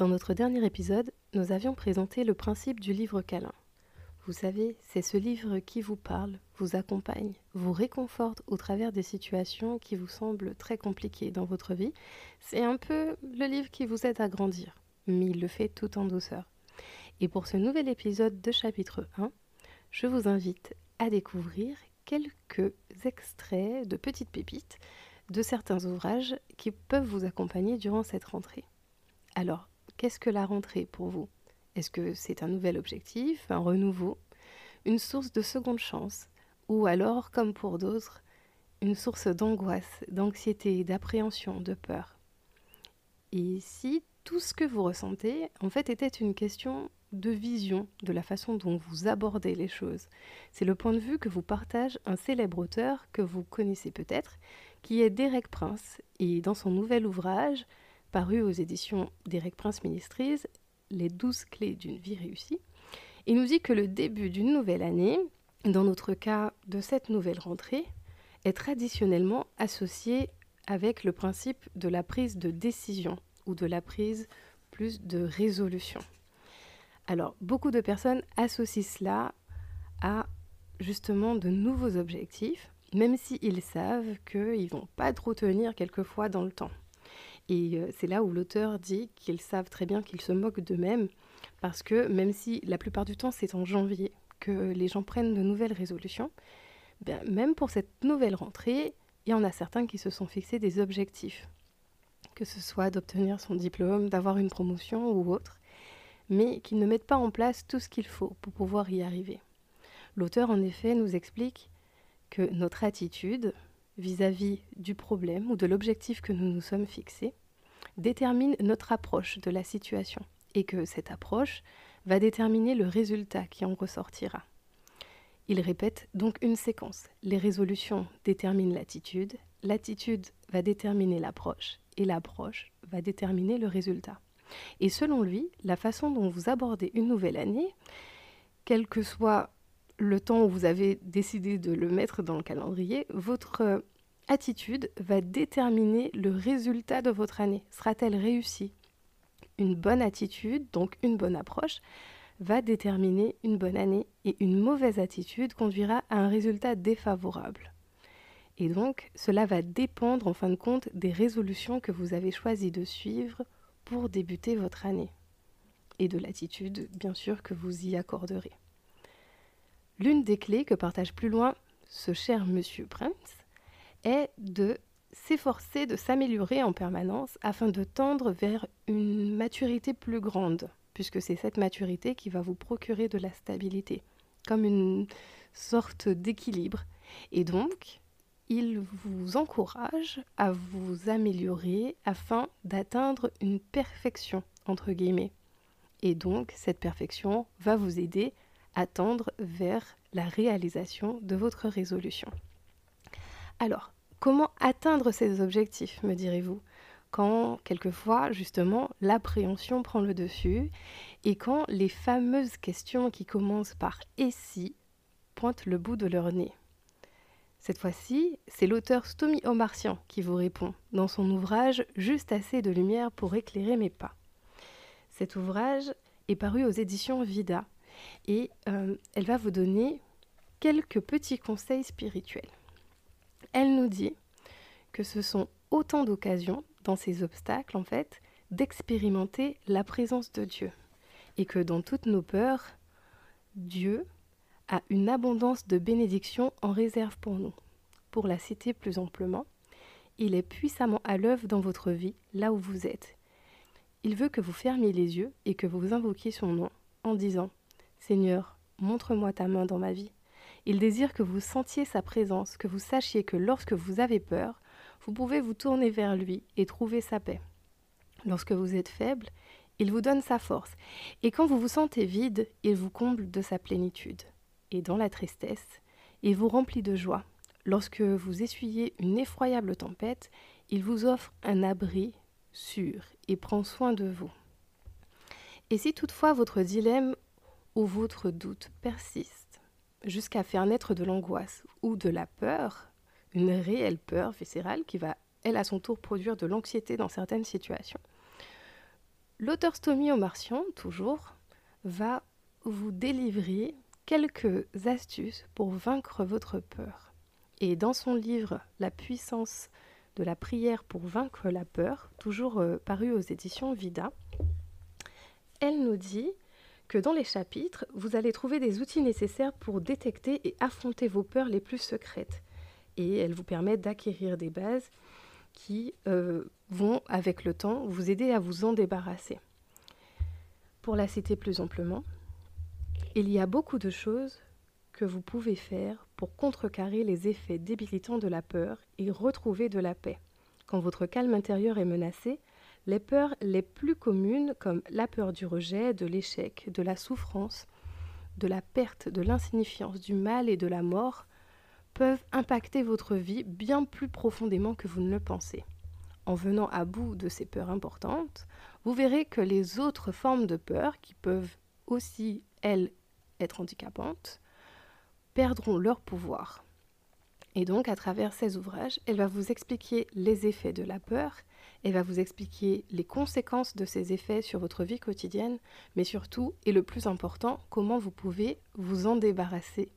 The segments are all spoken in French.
Dans notre dernier épisode, nous avions présenté le principe du livre câlin. Vous savez, c'est ce livre qui vous parle, vous accompagne, vous réconforte au travers des situations qui vous semblent très compliquées dans votre vie. C'est un peu le livre qui vous aide à grandir, mais il le fait tout en douceur. Et pour ce nouvel épisode de chapitre 1, je vous invite à découvrir quelques extraits de petites pépites de certains ouvrages qui peuvent vous accompagner durant cette rentrée. Alors, qu'est-ce que la rentrée pour vous? Est-ce que c'est un nouvel objectif, un renouveau, une source de seconde chance Ou alors, comme pour d'autres, une source d'angoisse, d'anxiété, d'appréhension, de peur? Et si tout ce que vous ressentez, en fait, était une question de vision de la façon dont vous abordez les choses? C'est le point de vue que vous partage un célèbre auteur que vous connaissez peut-être, qui est Derek Prince, et dans son nouvel ouvrage, paru aux éditions Derek Prince Ministries, Les douze clés d'une vie réussie, il nous dit que le début d'une nouvelle année, dans notre cas de cette nouvelle rentrée, est traditionnellement associé avec le principe de la prise de décision ou de la prise plus de résolution. Alors, beaucoup de personnes associent cela à justement de nouveaux objectifs, même s'ils savent qu'ils ne vont pas trop tenir quelquefois dans le temps. Et euh, c'est là où l'auteur dit qu'ils savent très bien qu'ils se moquent d'eux-mêmes, parce que même si la plupart du temps c'est en janvier que les gens prennent de nouvelles résolutions, ben, même pour cette nouvelle rentrée, il y en a certains qui se sont fixés des objectifs, que ce soit d'obtenir son diplôme, d'avoir une promotion ou autre mais qu'ils ne mettent pas en place tout ce qu'il faut pour pouvoir y arriver. L'auteur, en effet, nous explique que notre attitude vis-à-vis du problème ou de l'objectif que nous nous sommes fixés détermine notre approche de la situation et que cette approche va déterminer le résultat qui en ressortira. Il répète donc une séquence. Les résolutions déterminent l'attitude, l'attitude va déterminer l'approche et l'approche va déterminer le résultat. Et selon lui, la façon dont vous abordez une nouvelle année, quel que soit le temps où vous avez décidé de le mettre dans le calendrier, votre attitude va déterminer le résultat de votre année. Sera-t-elle réussie? Une bonne attitude, donc une bonne approche, va déterminer une bonne année et une mauvaise attitude conduira à un résultat défavorable. Et donc, cela va dépendre en fin de compte des résolutions que vous avez choisi de suivre pour débuter votre année et de l'attitude, bien sûr, que vous y accorderez. L'une des clés que partage plus loin ce cher monsieur Prince est de s'efforcer de s'améliorer en permanence afin de tendre vers une maturité plus grande, puisque c'est cette maturité qui va vous procurer de la stabilité, comme une sorte d'équilibre. Et donc, il vous encourage à vous améliorer afin d'atteindre une perfection, entre guillemets. Et donc, cette perfection va vous aider à tendre vers la réalisation de votre résolution. Alors, comment atteindre ces objectifs, me direz-vous? Quand quelquefois justement l'appréhension prend le dessus et quand les fameuses questions qui commencent par et si pointent le bout de leur nez. Cette fois-ci, c'est l'auteur Stomy Omartian qui vous répond dans son ouvrage Juste assez de lumière pour éclairer mes pas. Cet ouvrage est paru aux éditions Vida et euh, elle va vous donner quelques petits conseils spirituels. Elle nous dit que ce sont autant d'occasions dans ces obstacles, en fait, d'expérimenter la présence de Dieu. Et que dans toutes nos peurs, Dieu a une abondance de bénédictions en réserve pour nous. Pour la citer plus amplement, il est puissamment à l'œuvre dans votre vie, là où vous êtes. Il veut que vous fermiez les yeux et que vous invoquiez son nom en disant Seigneur, montre-moi ta main dans ma vie. Il désire que vous sentiez sa présence, que vous sachiez que lorsque vous avez peur, vous pouvez vous tourner vers lui et trouver sa paix. Lorsque vous êtes faible, il vous donne sa force, et quand vous vous sentez vide, il vous comble de sa plénitude et dans la tristesse, il vous remplit de joie. Lorsque vous essuyez une effroyable tempête, il vous offre un abri sûr et prend soin de vous. Et si toutefois votre dilemme ou votre doute persiste, jusqu'à faire naître de l'angoisse ou de la peur, une réelle peur viscérale qui va, elle, à son tour, produire de l'anxiété dans certaines situations, L'auteur Stomy au Martian, toujours, va vous délivrer quelques astuces pour vaincre votre peur. Et dans son livre La puissance de la prière pour vaincre la peur, toujours euh, paru aux éditions Vida, elle nous dit que dans les chapitres, vous allez trouver des outils nécessaires pour détecter et affronter vos peurs les plus secrètes. Et elle vous permet d'acquérir des bases qui euh, vont, avec le temps, vous aider à vous en débarrasser. Pour la citer plus amplement, il y a beaucoup de choses que vous pouvez faire pour contrecarrer les effets débilitants de la peur et retrouver de la paix. Quand votre calme intérieur est menacé, les peurs les plus communes comme la peur du rejet, de l'échec, de la souffrance, de la perte, de l'insignifiance, du mal et de la mort peuvent impacter votre vie bien plus profondément que vous ne le pensez. En venant à bout de ces peurs importantes, vous verrez que les autres formes de peur, qui peuvent aussi, elles, être handicapantes, perdront leur pouvoir. Et donc, à travers ces ouvrages, elle va vous expliquer les effets de la peur, elle va vous expliquer les conséquences de ces effets sur votre vie quotidienne, mais surtout, et le plus important, comment vous pouvez vous en débarrasser.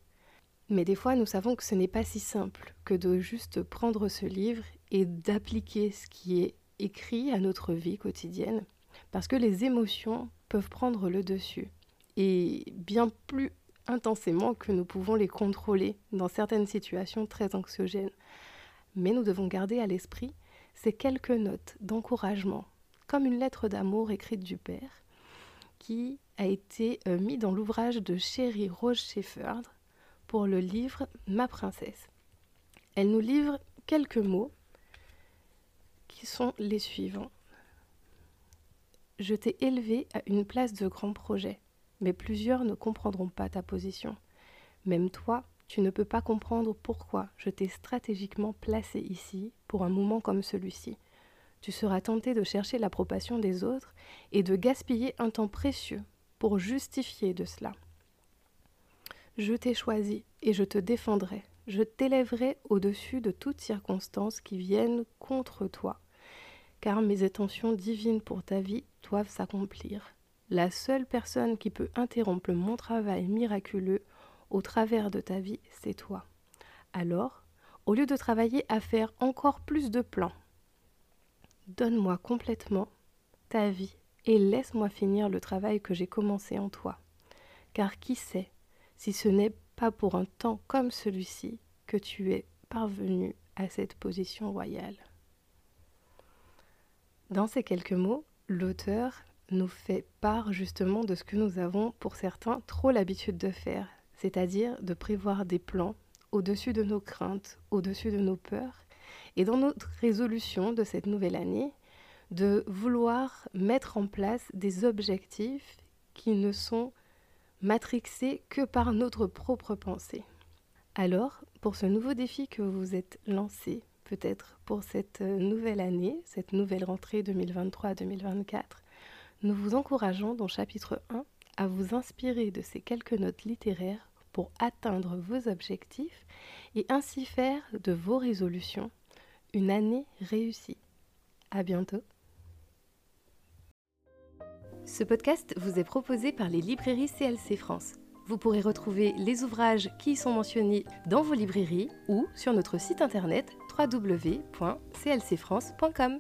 Mais des fois, nous savons que ce n'est pas si simple que de juste prendre ce livre et d'appliquer ce qui est écrit à notre vie quotidienne, parce que les émotions peuvent prendre le dessus, et bien plus intensément que nous pouvons les contrôler dans certaines situations très anxiogènes. Mais nous devons garder à l'esprit ces quelques notes d'encouragement, comme une lettre d'amour écrite du Père, qui a été euh, mis dans l'ouvrage de Sherry Rose Shepherd, pour le livre Ma princesse. Elle nous livre quelques mots qui sont les suivants. Je t'ai élevé à une place de grand projet, mais plusieurs ne comprendront pas ta position. Même toi, tu ne peux pas comprendre pourquoi je t'ai stratégiquement placé ici pour un moment comme celui-ci. Tu seras tenté de chercher l'approbation des autres et de gaspiller un temps précieux pour justifier de cela. Je t'ai choisi et je te défendrai. Je t'élèverai au-dessus de toutes circonstances qui viennent contre toi, car mes intentions divines pour ta vie doivent s'accomplir. La seule personne qui peut interrompre mon travail miraculeux au travers de ta vie, c'est toi. Alors, au lieu de travailler à faire encore plus de plans, donne-moi complètement ta vie et laisse-moi finir le travail que j'ai commencé en toi. Car qui sait, si ce n'est pas pour un temps comme celui-ci que tu es parvenu à cette position royale. Dans ces quelques mots, l'auteur nous fait part justement de ce que nous avons pour certains trop l'habitude de faire, c'est-à-dire de prévoir des plans au-dessus de nos craintes, au-dessus de nos peurs, et dans notre résolution de cette nouvelle année, de vouloir mettre en place des objectifs qui ne sont matrixé que par notre propre pensée. Alors, pour ce nouveau défi que vous êtes lancé, peut-être pour cette nouvelle année, cette nouvelle rentrée 2023-2024, nous vous encourageons dans chapitre 1 à vous inspirer de ces quelques notes littéraires pour atteindre vos objectifs et ainsi faire de vos résolutions une année réussie. À bientôt! Ce podcast vous est proposé par les librairies CLC France. Vous pourrez retrouver les ouvrages qui y sont mentionnés dans vos librairies ou sur notre site internet www.clcfrance.com.